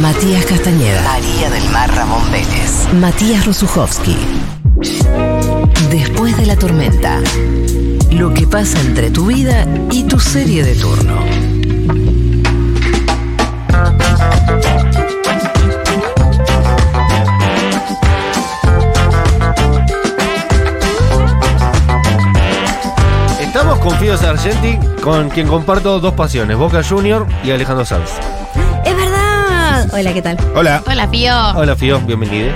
Matías Castañeda. María del Mar Ramón Vélez. Matías Rosuchowski. Después de la tormenta. Lo que pasa entre tu vida y tu serie de turno. Estamos con Fío Sargenti, con quien comparto dos pasiones, Boca Junior y Alejandro Sanz. Hola, ¿qué tal? Hola. Hola, Pío. Hola Fío, bienvenido.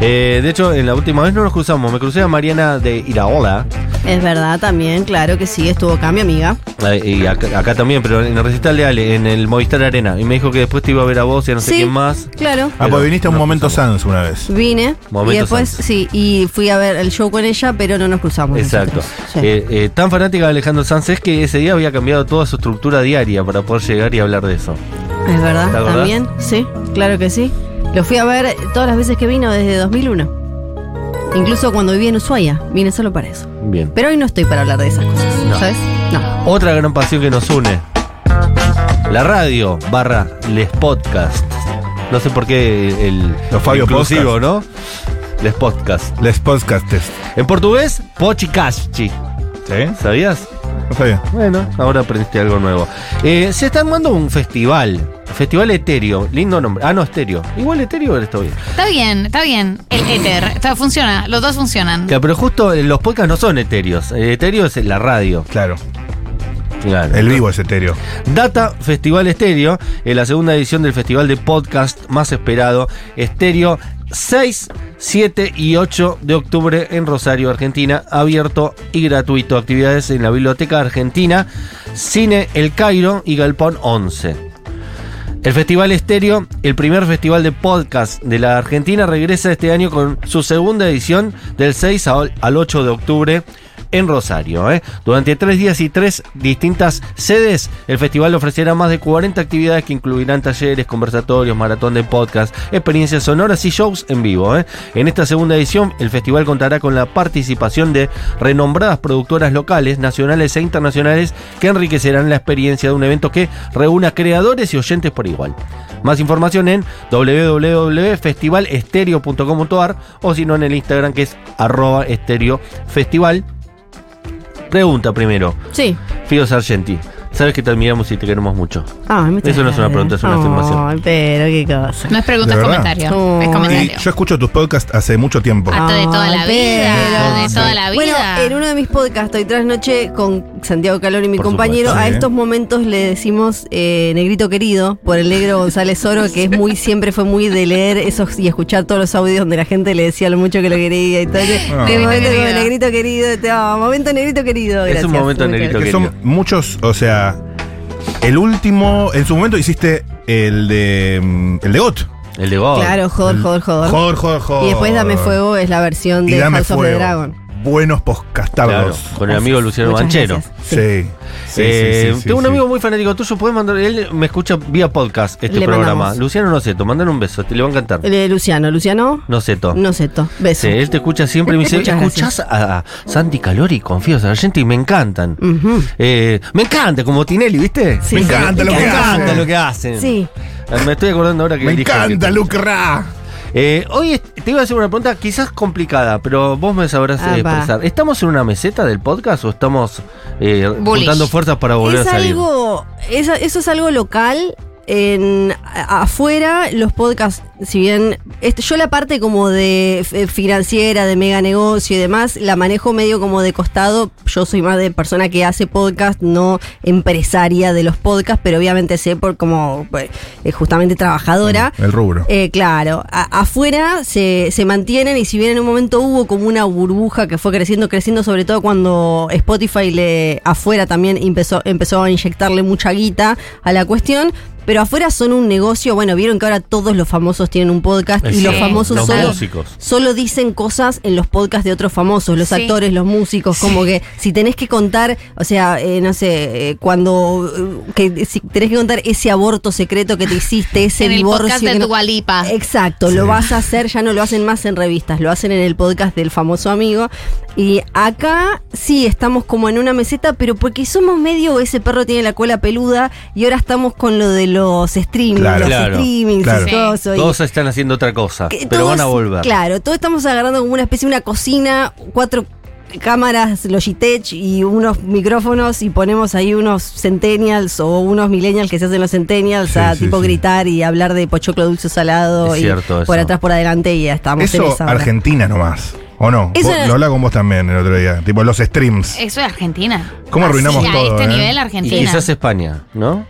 Eh, de hecho, en la última vez no nos cruzamos, me crucé a Mariana de Iraola, Es verdad también, claro que sí, estuvo acá mi amiga. eh, y acá, acá también, pero en el recital de Ale, en el Movistar Arena, y me dijo que después te iba a ver a vos y a no sé sí, quién más. claro. Ah, pues viniste a un no momento cruzamos. Sans una vez. Vine Momento y después, Sans. sí, y fui a ver el show con ella, pero no nos cruzamos. Exacto. nosotros. Sí. Eh, eh, tan fanática de Alejandro Sanz es que ese día había cambiado toda su estructura diaria para poder llegar y hablar de eso. Es verdad, también, sí, claro que sí. Lo fui a ver todas las veces que vino desde 2001. Incluso cuando vivía en Ushuaia, vine solo para eso. Bien. Pero hoy no estoy para hablar de esas cosas, No. ¿sabes? No. Otra gran pasión que nos une. La radio barra les podcast. No sé por qué el Los Fabio inclusivo, ¿no? Les podcast. Les podcastes. En portugués, pochicaschi. ¿Sí? ¿Sabías? No sabía. Bueno, ahora aprendiste algo nuevo. Eh, se está armando un festival. Festival Etéreo. Lindo nombre. Ah, no, Estéreo. Igual Etéreo está bien. Está bien, está bien. El éter. Está, funciona. Los dos funcionan. Claro, pero justo eh, los podcasts no son etéreos. Eh, Etéreo es la radio. Claro. Claro. El vivo es etéreo. Data Festival Estéreo, en la segunda edición del festival de podcast más esperado, Estéreo 6, 7 y 8 de octubre en Rosario, Argentina, abierto y gratuito. Actividades en la Biblioteca Argentina, Cine El Cairo y Galpón 11. El Festival Estéreo, el primer festival de podcast de la Argentina, regresa este año con su segunda edición del 6 al al 8 de octubre en Rosario. ¿eh? Durante tres días y tres distintas sedes, el festival ofrecerá más de 40 actividades que incluirán talleres, conversatorios, maratón de podcast, experiencias sonoras y shows en vivo. ¿eh? En esta segunda edición, el festival contará con la participación de renombradas productoras locales, nacionales e internacionales que enriquecerán la experiencia de un evento que reúna creadores y oyentes por igual. Más información en www.festivalestereo.com.ar o si no en el Instagram que es arroba. Pregunta primero, Sí. Fido Sargenti. Sabes que te admiramos y te queremos mucho. Ay, Eso no es una pregunta, es una afirmación. Ay, pero qué cosa. No es pregunta, ¿De es verdad? comentario. Oh. Es Y comentario. yo escucho tus podcasts hace mucho tiempo. Hasta de toda la vida. pero- De toda la Bueno, vida. en uno de mis podcasts, hoy tras noche, con Santiago Calor y mi Por compañero, supuesto. a Sí. estos momentos le decimos eh, negrito querido, por el negro González Oro, que es muy, siempre fue muy de leer esos y escuchar todos los audios donde la gente le decía lo mucho que lo quería y todo. Ah. De momento, querido. negrito querido, te momento negrito querido. Es un momento Muy negrito. Que son muchos, o sea, el último, en su momento hiciste el de mm, el de GOT. El de God. Claro, joder, joder, joder. Joder, joder, joder. Y después Dame Fuego es la versión Y de Dame House of the Fuego. Dragon. Buenos Claro, podcastardos. con el amigo Luciano Muchas Banchero. gracias. Sí. Sí, sí, Eh, sí, sí, tengo un sí. amigo muy fanático tuyo, puedes mandar, él me escucha vía podcast este Le programa. mandamos. Luciano Noceto, mandale un beso, te le va a encantar. El de Luciano, Luciano. Noceto. No sé, to. Beso. Sí, él te escucha siempre y me dice, ¿escuchás a Santi Calori con Fío Sargenti? Y me encantan. Eh, me encanta, como Tinelli, ¿viste? Sí, Me sí. encanta lo me que encanta hacen. lo que hacen. Sí. Eh, Me estoy acordando ahora que Me encanta que- Luke Ra. Eh, hoy te iba a hacer una pregunta quizás complicada, pero vos me sabrás Ah, eh, va. expresar. ¿Estamos en una meseta del podcast o estamos eh, juntando fuerzas para volver Es a salir? algo, es- eso es algo local. En, afuera, los podcasts, si bien este, yo la parte como de f- financiera, de mega negocio y demás, la manejo medio como de costado. Yo soy más de persona que hace podcast, no empresaria de los podcasts, pero obviamente sé por como pues, eh, justamente trabajadora. El rubro. Eh, claro, a- afuera se, se mantienen y si bien en un momento hubo como una burbuja que fue creciendo, creciendo, sobre todo cuando Spotify le afuera también empezó, empezó a inyectarle mucha guita a la cuestión. Pero afuera son un negocio, bueno, vieron que ahora todos los famosos tienen un podcast y los famosos los solo, músicos. solo dicen cosas en los podcasts de otros famosos, los Sí. actores, los músicos, como que si tenés que contar, o sea, eh, no sé, eh, cuando eh, que si tenés que contar ese aborto secreto que te hiciste, ese en el divorcio podcast que de no-. Exacto, lo vas a hacer, ya no lo hacen más en revistas, lo hacen en el podcast del famoso amigo. Y acá sí estamos como en una meseta, pero porque somos medio ese perro tiene la cola peluda y ahora estamos con lo de los streaming, Claro. los Claro. streamings Claro. y todo eso. y- Todos están haciendo otra cosa, que pero van a volver. Claro, todos estamos agarrando como una especie de una cocina, cuatro cámaras Logitech y unos micrófonos y ponemos ahí unos centennials o unos millennials que se hacen los centennials Sí, a sí, tipo sí. gritar y hablar de pochoclo dulce salado Es y cierto por atrás por adelante y ya estamos en Eso, esa. ahora. Argentina nomás. ¿O no? Eso Vos- era- Lo hablaba con vos también el otro día. Tipo, los streams. Eso es Argentina. ¿Cómo arruinamos todo? A este eh? nivel, Y Argentina. quizás España, ¿no?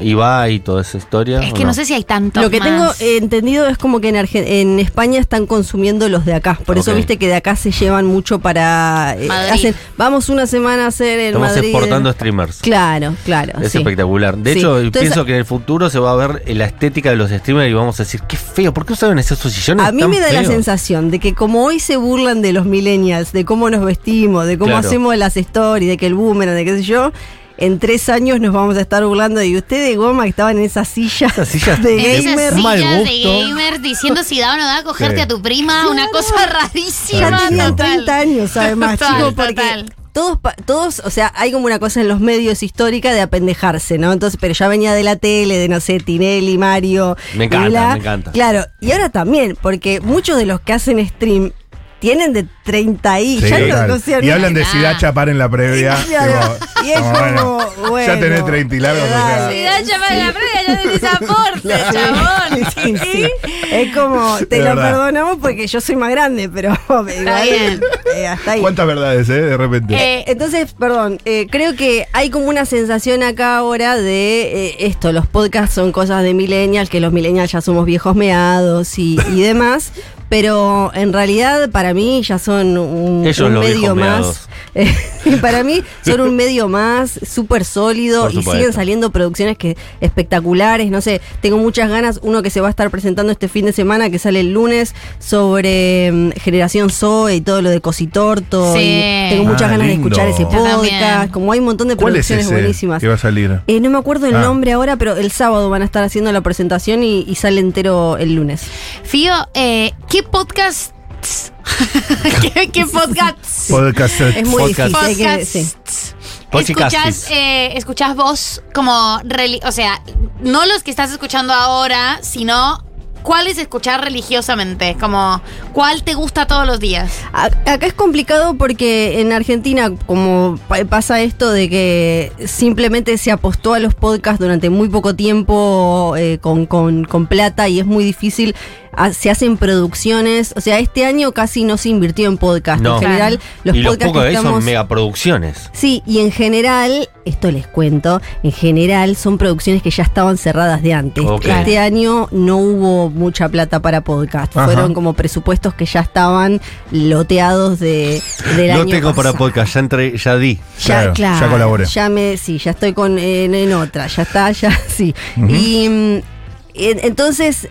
Ibai y toda esa historia. es ¿o que no? sé si hay tanto. Lo que más. tengo eh, entendido es como que en, Argen- en España están consumiendo los de acá. Por eso viste que de acá se llevan mucho para. eh, hacen- vamos una semana a hacer en Estamos Madrid. exportando streamers. Claro, claro. Es sí. espectacular. De Sí. hecho, Entonces, pienso que en el futuro se va a ver la estética de los streamers y vamos a decir, qué feo, ¿por qué usaban esos sillones A mí tan me da la feos?" sensación de que como hoy se burlan de los millennials, de cómo nos vestimos, de cómo Claro. hacemos las stories, de que el boomerang, de qué sé yo, en tres años nos vamos a estar burlando de ustedes, goma, que estaban en esas sillas, Esas sillas de gamer. sillas de gusto. gamers diciendo si da o no da cogerte Sí. a tu prima, una cosa Ya rarísima. tenían total. 30 años, además, Total, chicos, porque total. todos, pa- todos, o sea, hay como una cosa en los medios histórica de apendejarse, ¿no? Entonces, pero ya venía de la tele, de no sé, Tinelli, Mario. Me encanta, me encanta. Claro, y ahora también, porque muchos de los que hacen stream tienen de 30 y Sí, ya no- no sé, y hablan de da chapar en la previa. Claro, tipo, y es como, bueno, ya tenés 30 y largos, o sea. dale. Si da llamada en la previa, ya tenés aporte, chabón. Sí, sí. Es como, te De lo verdad. perdonamos porque yo soy más grande, pero igual, bien. eh, hasta ahí. ¿Cuántas verdades, eh? De repente. Eh, Entonces, perdón, eh, creo que hay como una sensación acá ahora de eh, esto, los podcasts son cosas de millennials, que los millennials ya somos viejos meados y, y demás, pero en realidad para mí ya son un, un medio más. para mí son un medio más súper sólido y siguen saliendo producciones que espectaculares, no sé, tengo muchas ganas, uno que se va a estar presentando este fin de semana, que sale el lunes, sobre mm, Generación Zoe y todo lo de Cositorto. Sí. y tengo muchas Ah, ganas lindo. de escuchar ese podcast, como hay un montón de ¿Cuál es producciones ese buenísimas. que va a salir? Eh, no me acuerdo el Ah. nombre ahora, pero el sábado van a estar haciendo la presentación y, y sale entero el lunes. Fío, eh, ¿qué podcast? ¿Qué, qué podcast? Podcast. Es muy Podcast. difícil. hay que- sí. Podcastis. Escuchás, eh, escuchás vos como, o sea, no los que estás escuchando ahora, sino cuáles escuchar religiosamente, como cuál te gusta todos los días. Acá es complicado porque en Argentina, como pa- pasa esto de que simplemente se apostó a los podcasts durante muy poco tiempo eh, con, con- con plata y es muy difícil. Se hacen producciones, o sea, este año casi no se invirtió en podcast. No. En general, los y los podcasts pocos que de ahí son estamos. megaproducciones. Sí, y en general, esto les cuento, en general son producciones que ya estaban cerradas de antes. Este año no hubo mucha plata para podcast. Ajá. Fueron como presupuestos que ya estaban loteados de, del No año tengo para podcast, ya, entré, ya di. Ya, Claro, claro, ya colaboré. Ya me, sí, ya estoy con, en, en otra, ya está, ya sí. Y mm, entonces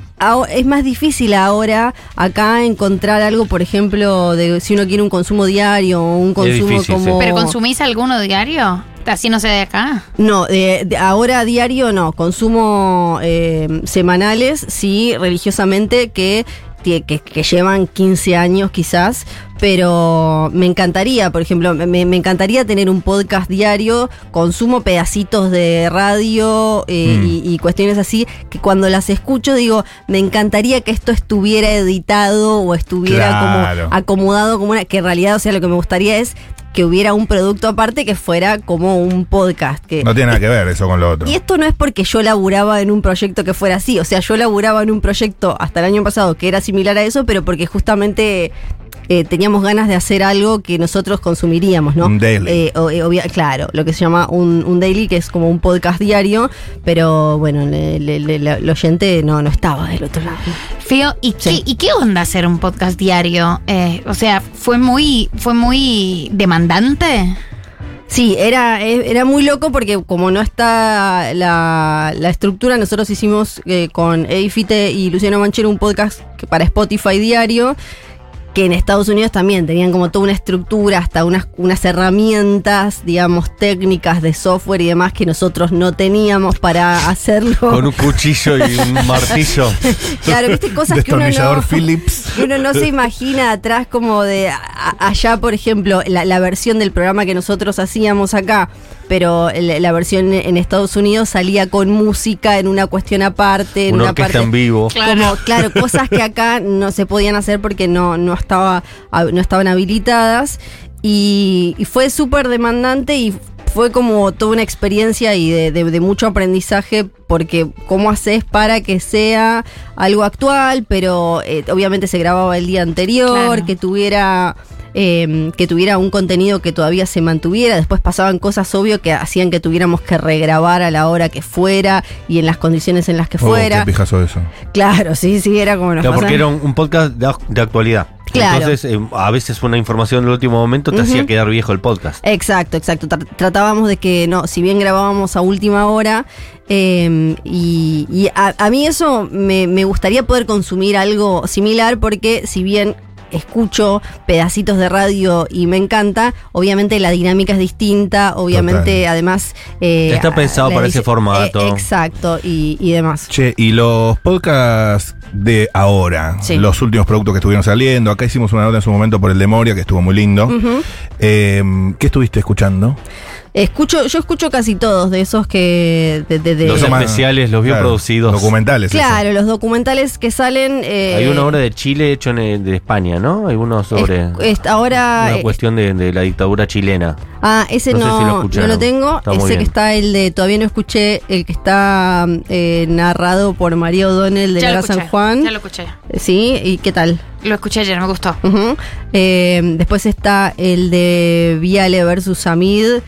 es más difícil ahora acá encontrar algo, por ejemplo, de si uno quiere un consumo diario o un consumo difícil, sí. como. ¿Pero consumís alguno diario? Así no sé de acá. No, de, de ahora a diario no. Consumo eh, semanales, sí, religiosamente, que, que, que llevan 15 años quizás. Pero me encantaría, por ejemplo, me, me encantaría tener un podcast diario. Consumo pedacitos de radio eh, Mm. y, y cuestiones así, que cuando las escucho digo, me encantaría que esto estuviera editado o estuviera Claro. como acomodado como una. Que en realidad, o sea, lo que me gustaría es que hubiera un producto aparte que fuera como un podcast. Que, No tiene nada que ver eso con lo otro. y esto no es porque yo laburaba en un proyecto que fuera así, o sea, yo laburaba en un proyecto hasta el año pasado que era similar a eso, pero porque justamente eh, teníamos ganas de hacer algo que nosotros consumiríamos, ¿no? Un daily. Eh, o- eh, obvia- claro, lo que se llama un, un daily, que es como un podcast diario, pero bueno, le- le- el oyente no, no estaba del otro lado. Fío, ¿y, Sí. qué, ¿y qué onda hacer un podcast diario? Eh, o sea, ¿fue muy, fue muy demandante? Sí, era, eh, era muy loco porque como no está la, la estructura, nosotros hicimos eh, con Edifite y Luciano Manchero un podcast para Spotify diario, que en Estados Unidos también tenían como toda una estructura, hasta unas, unas herramientas, digamos, técnicas de software y demás que nosotros no teníamos para hacerlo. Con un cuchillo y un martillo. Claro, viste cosas que uno no... Phillips. que uno no se imagina atrás como de a- allá, por ejemplo, la, la versión del programa que nosotros hacíamos acá pero el- la versión en Estados Unidos salía con música en una cuestión aparte, en Una parte en vivo. Claro. como claro cosas que acá no se podían hacer porque no no estaba no estaban habilitadas y, y fue súper demandante y fue como toda una experiencia y de, de- de mucho aprendizaje porque cómo haces para que sea algo actual pero eh, obviamente se grababa el día anterior Claro. que tuviera eh, que tuviera un contenido que todavía se mantuviera. Después pasaban cosas obvio que hacían que tuviéramos que regrabar a la hora que fuera y en las condiciones en las que Oh, fuera. qué pijazo eso. Claro, sí, sí, era como nos Claro, porque era un, un podcast de, de actualidad. Claro. Entonces, eh, a veces una información del último momento te hacía quedar viejo el podcast. Exacto, exacto. Tra- tratábamos de que, no, si bien grabábamos a última hora, eh, y, y a, a mí eso me, me gustaría poder consumir algo similar, porque si bien escucho pedacitos de radio y me encanta, obviamente la dinámica es distinta, obviamente Total. además... eh, Está pensado para ese formato. eh, exacto, y, y demás. Che, y los podcasts de ahora, Sí. los últimos productos que estuvieron saliendo, acá hicimos una nota en su momento por el de Moria, que estuvo muy lindo. Eh, ¿Qué estuviste escuchando? Escucho, yo escucho casi todos de esos que... de- de- de- Los especiales, los bien claro, producidos. Documentales. eso. Claro, los documentales que salen... eh, Hay uno ahora de Chile hecho en, eh, de España, ¿no? Hay uno sobre es- es- ahora... una eh, cuestión de, de la dictadura chilena. Ah, ese No sé no, si lo no escucharon. lo tengo. Está ese que está el de, todavía no escuché, el que está eh, narrado por María O'Donnell de Ya la San. Juan. Ya lo escuché. Sí, ¿y qué tal? Lo escuché ayer, me gustó. Eh, después está el de Viale versus Amid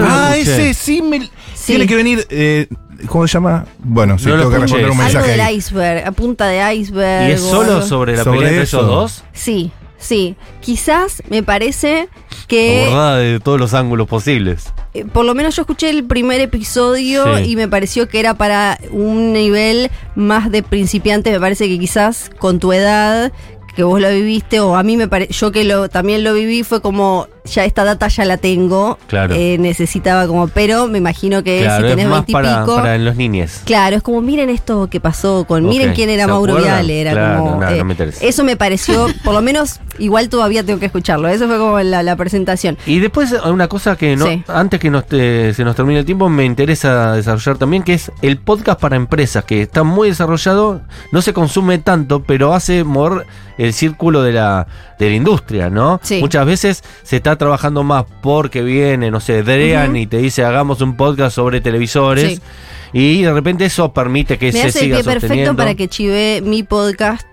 Ah, ese sí me. Sí. Tiene que venir. eh, ¿Cómo se llama? Bueno, sí, No lo tengo que escuché. responder un Algo algo mensaje del ahí. iceberg, a punta de iceberg. ¿Y es o solo algo. sobre la Sobre pelea entre eso. ellos dos? Sí, sí. Quizás me parece que... Abordada de todos los ángulos posibles. Eh, por lo menos yo escuché el primer episodio Sí. y me pareció que era para un nivel más de principiante. Me parece que quizás con tu edad, que vos lo viviste, o a mí me parece, yo que lo también lo viví, fue como, ya esta data ya la tengo. Claro. Eh, necesitaba como, pero me imagino que claro, si es tenés más para, veintipico. para en los niñes. Claro, es como miren esto que pasó con, miren quién era ¿se Mauro? Viale, era Claro, como no, no eh, me eso me pareció, por lo menos igual todavía tengo que escucharlo. Eso fue como la, la presentación. Y después una cosa que no, Sí. antes que nos se nos termine el tiempo, me interesa desarrollar también, que es el podcast para empresas, que está muy desarrollado, no se consume tanto, pero hace mover el círculo de la, de la industria, ¿no? Sí. Muchas veces se está trabajando más porque viene, no sé, Drean Ujú. y te dice hagamos un podcast sobre televisores. Sí. Y de repente eso permite que Me se hace siga perfecto sosteniendo. para que chive mi podcast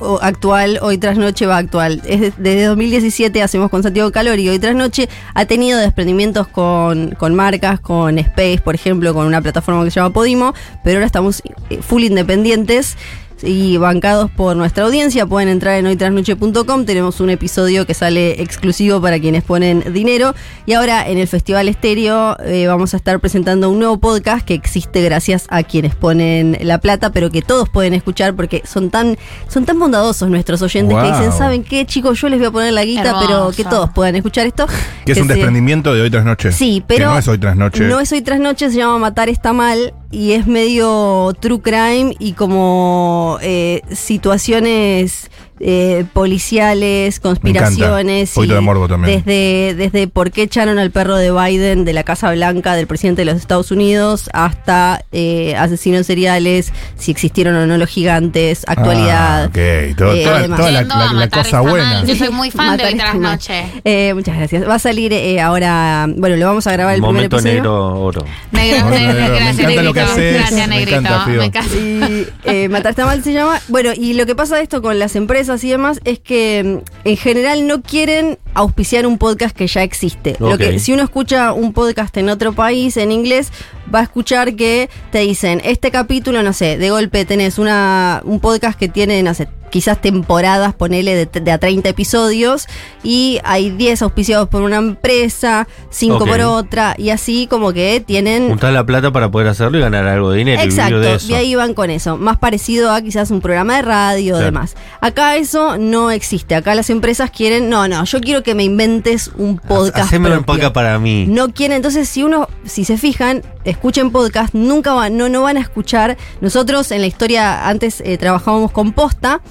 o- actual, Hoy Tras Noche va actual. Es de- desde 2017 hacemos con Santiago Calori y Hoy Tras Noche ha tenido desprendimientos con, con marcas, con Space, por ejemplo, con una plataforma que se llama Podimo, pero ahora estamos eh, full independientes. Y bancados por nuestra audiencia, pueden entrar en hoytrasnoche.com. Tenemos un episodio que sale exclusivo para quienes ponen dinero. Y ahora en el Festival Estéreo eh, vamos a estar presentando un nuevo podcast que existe gracias a quienes ponen la plata, pero que todos pueden escuchar porque son tan, son tan bondadosos nuestros oyentes que dicen, ¿saben qué, chicos? Yo les voy a poner la guita, pero que todos puedan escuchar esto. Que es un se- desprendimiento de hoy tras noche. Sí, Que pero no es hoy tras noche. No es hoy tras noche, se llama Matar está mal y es medio true crime y como eh, situaciones eh, policiales, conspiraciones. Un poquito y de morbo también. Desde, desde por qué echaron al perro de Biden de la Casa Blanca del presidente de los Estados Unidos hasta eh, asesinos seriales, si existieron o no los gigantes, actualidad. Ah, ok. Todo- eh, toda toda la, la- la cosa buena. mal. Yo soy muy fan de Hoy Tras. Noche. Eh, muchas gracias. Va a salir eh, ahora, bueno, le vamos a grabar el Momento primer episodio. negro oro. Negro, negro, negro, me gracias, lo que Negrito. haces, Gracias, me Negrito. encanta. Me encanta. Y eh, Matar está mal se llama. Bueno, y lo que pasa de esto con las empresas y demás es que mm, en general no quieren auspiciar un podcast que ya existe. Lo que si uno escucha un podcast en otro país en inglés, va a escuchar que te dicen, este capítulo, no sé, de golpe tenés una un podcast que tiene, no sé, quizás temporadas, ponele de, de a 30 episodios, y hay 10 auspiciados por una empresa, 5 Ok. por otra, y así como que tienen Juntar la plata para poder hacerlo y ganar algo de dinero. y Exacto, de eso. y ahí van con eso. Más parecido a quizás un programa de radio o demás. Acá eso no existe. Acá las empresas quieren, no, no, yo quiero que me inventes un podcast. Hacémelo un podcast para mí. No quieren, entonces si uno, si se fijan, escuchen podcast, nunca van, no, no van a escuchar. Nosotros en la historia antes eh, trabajábamos con posta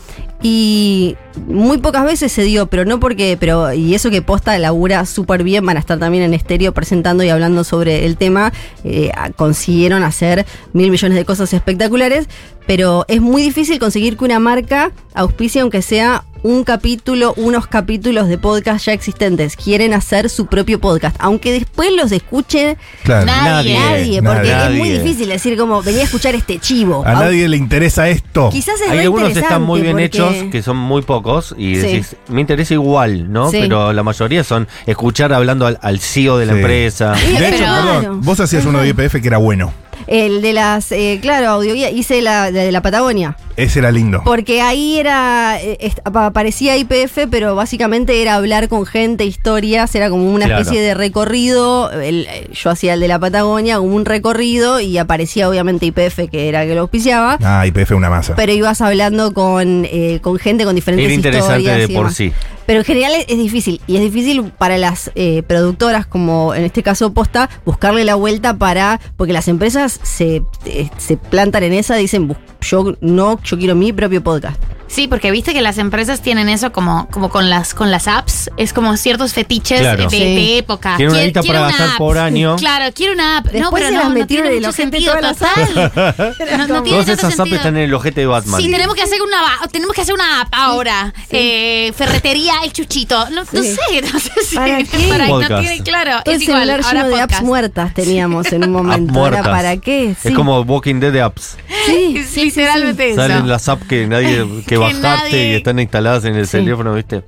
Y muy pocas veces se dio, pero no porque, pero, y eso que posta labura súper bien, van a estar también en estéreo presentando y hablando sobre el tema, eh, consiguieron hacer mil millones de cosas espectaculares, pero es muy difícil conseguir que una marca auspicie aunque sea un capítulo, unos capítulos de podcast ya existentes. Quieren hacer su propio podcast, aunque después los escuche Claro. Nadie. nadie, porque nadie. es muy difícil decir como venía a escuchar este chivo. A nadie le interesa esto. Quizás es Hay algunos que están muy bien hechos, porque- que son muy pocos, y Sí. decís, me interesa igual, ¿no? Sí. Pero la mayoría son escuchar hablando al, al CEO de la Sí. empresa. De hecho, Pero- perdón, vos hacías uno de IPF que era bueno. El de las, eh, claro, audioguía, hice la de la Patagonia. Ese era lindo. Porque ahí era, eh, parecía IPF, pero básicamente era hablar con gente, historias, era como una Claro. especie de recorrido. el- eh, yo hacía el de la Patagonia, como un recorrido, y aparecía obviamente IPF, que era el que lo auspiciaba. Ah, IPF una masa. Pero ibas hablando con, eh, con gente con diferentes Era interesante historias. de por sí. Pero en general es, difícil. Y es difícil para las eh, productoras, como en este caso Posta, buscarle la vuelta para. Porque las empresas se, eh, se plantan en esa, dicen, "Bu- yo no, yo quiero mi propio podcast. Sí, porque viste que las empresas tienen eso como, como con las con las apps, es como ciertos fetiches Claro. de, Sí. de época. Una Quiero- guita quiero para una gastar app. por año. Claro, quiero una app. no, pero se no, las no tiene en el mucho ojete sentido total. No, no tiene Todas esas apps sentido. están en el ojete de Batman. Sí, tenemos que hacer una tenemos que hacer una app ahora. Eh, ferretería El Chuchito. No, no sé, no sé si ¿Para qué? para- no Podcast. tiene claro. Todo es igual, celular ahora lleno de apps muertas teníamos en un momento. ¿Era muertas. para qué? Es como Walking Dead de apps. Sí, Es sí, sí, literalmente eso. Salen las apps que nadie que Que bajaste nadie- y están instaladas en el Sí. teléfono, ¿viste?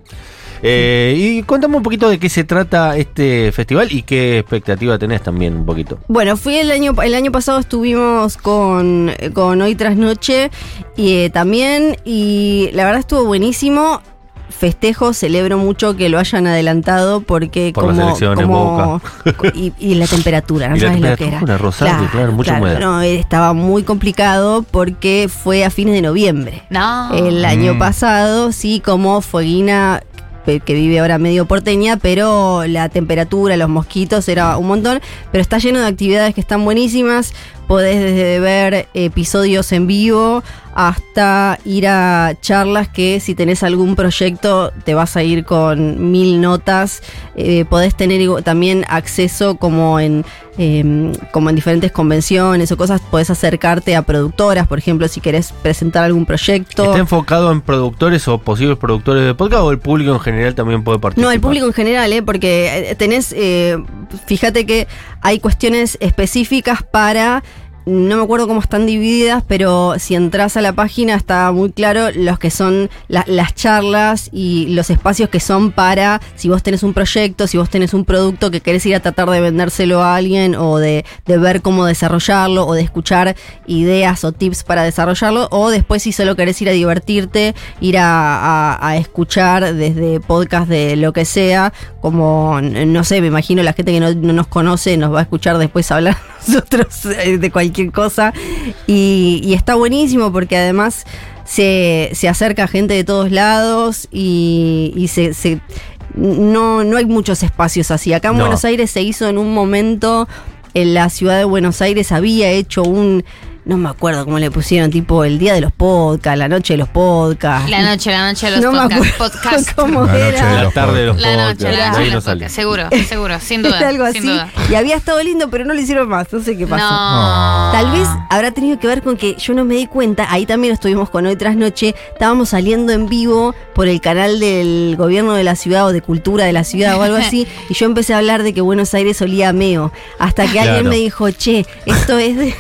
Eh, y contame un poquito de qué se trata este festival y qué expectativa tenés también un poquito. Bueno, fui el año, el año pasado estuvimos con, con Hoy Tras Noche y eh, también, y la verdad estuvo buenísimo. Festejo, celebro mucho que lo hayan adelantado porque Por las como, elecciones, como- y, y la temperatura, no sabes lo que era. Rosario, claro, mucha humedad. No, estaba muy complicado porque fue a fines de noviembre. No. El año Mm. pasado, sí, como Fueguina, que vive ahora medio porteña, pero la temperatura, los mosquitos, era un montón. Pero está lleno de actividades que están buenísimas. Podés desde ver episodios en vivo hasta ir a charlas que si tenés algún proyecto te vas a ir con mil notas. Eh, podés tener también acceso como en, em, como en diferentes convenciones o cosas. Podés acercarte a productoras, por ejemplo, si querés presentar algún proyecto. ¿Está enfocado en productores o posibles productores de podcast o el público en general también puede participar? No, el público en general, ¿eh? porque eh, tenés, eh, fíjate que hay cuestiones específicas para, no me acuerdo cómo están divididas, pero si entras a la página está muy claro los que son la- las charlas y los espacios que son para, si vos tenés un proyecto, si vos tenés un producto que querés ir a tratar de vendérselo a alguien o de, de ver cómo desarrollarlo o de escuchar ideas o tips para desarrollarlo, o después si solo querés ir a divertirte, ir a, escuchar desde podcast de lo que sea, como, no sé, me imagino la gente que no, no nos conoce nos va a escuchar después hablar nosotros eh, de cualquier cosa. Y, y está buenísimo porque además se, se acerca gente de todos lados y, y se... se- no, no hay muchos espacios así. Acá en No. Buenos Aires se hizo en un momento, en la ciudad de Buenos Aires había hecho un, no me acuerdo cómo le pusieron, tipo el día de los podcasts, la noche de los podcasts. La noche, la noche de los no me podcasts. acuerdo podcast. cómo La noche de era. La los tarde de los La noche, podcasts, la noche de los podcasts. Seguro, seguro, sin duda. Era algo sin así. duda. Y había estado lindo, pero no lo hicieron más. No sé qué pasó. No. Tal vez habrá tenido que ver con que yo no me di cuenta, ahí también estuvimos con hoy tras noche, estábamos saliendo en vivo por el canal del gobierno de la ciudad o de cultura de la ciudad o algo así, y yo empecé a hablar de que Buenos Aires olía a meo, hasta que alguien me dijo, che, esto es de...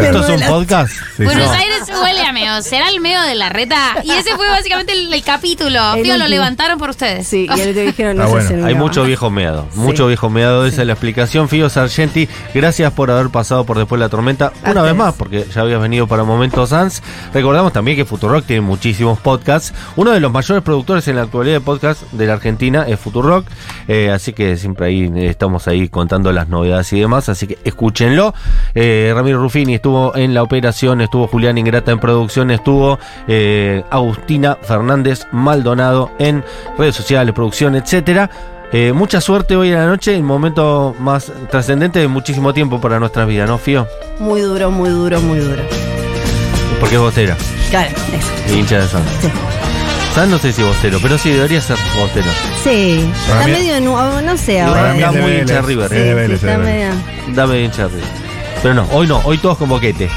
¿Esto es un podcast? Sí, Buenos sí. Aires huele a meo. ¿Será el meo de la reta? Y ese fue básicamente el, el capítulo. El Fío, lo levantaron por ustedes. Sí, y él te dijeron, no Ah, se bueno. Hay mucho viejo meado, Sí. mucho viejo meado, esa es la explicación. Fío Sargenti, gracias por haber pasado por después de la tormenta una vez más, porque ya habías venido para Momentos Sans. Recordamos también que Futurock tiene muchísimos podcasts. Uno de los mayores productores en la actualidad de podcast de la Argentina es Futurock, eh, así que siempre ahí estamos ahí contando las novedades y demás, así que escúchenlo. Eh, Ramiro Ruffini estuvo en la operación, estuvo Julián Ingrata en producción, estuvo eh, Agustina Fernández Maldonado en redes sociales, producción, etcétera. Eh, mucha suerte hoy en la noche, el momento más trascendente de muchísimo tiempo para nuestras vidas, ¿no, Fío? Muy duro, muy duro, muy duro. Porque es vocera. Claro, eso. Y hincha de San. Sí. San no sé si bostero, pero sí debería ser bostero. Sí, Para está mí- medio, nu- no sé ahora. está muy hincha River. Sí, está medio- Dame hincha River. Pero no, hoy no, hoy todos con boquete.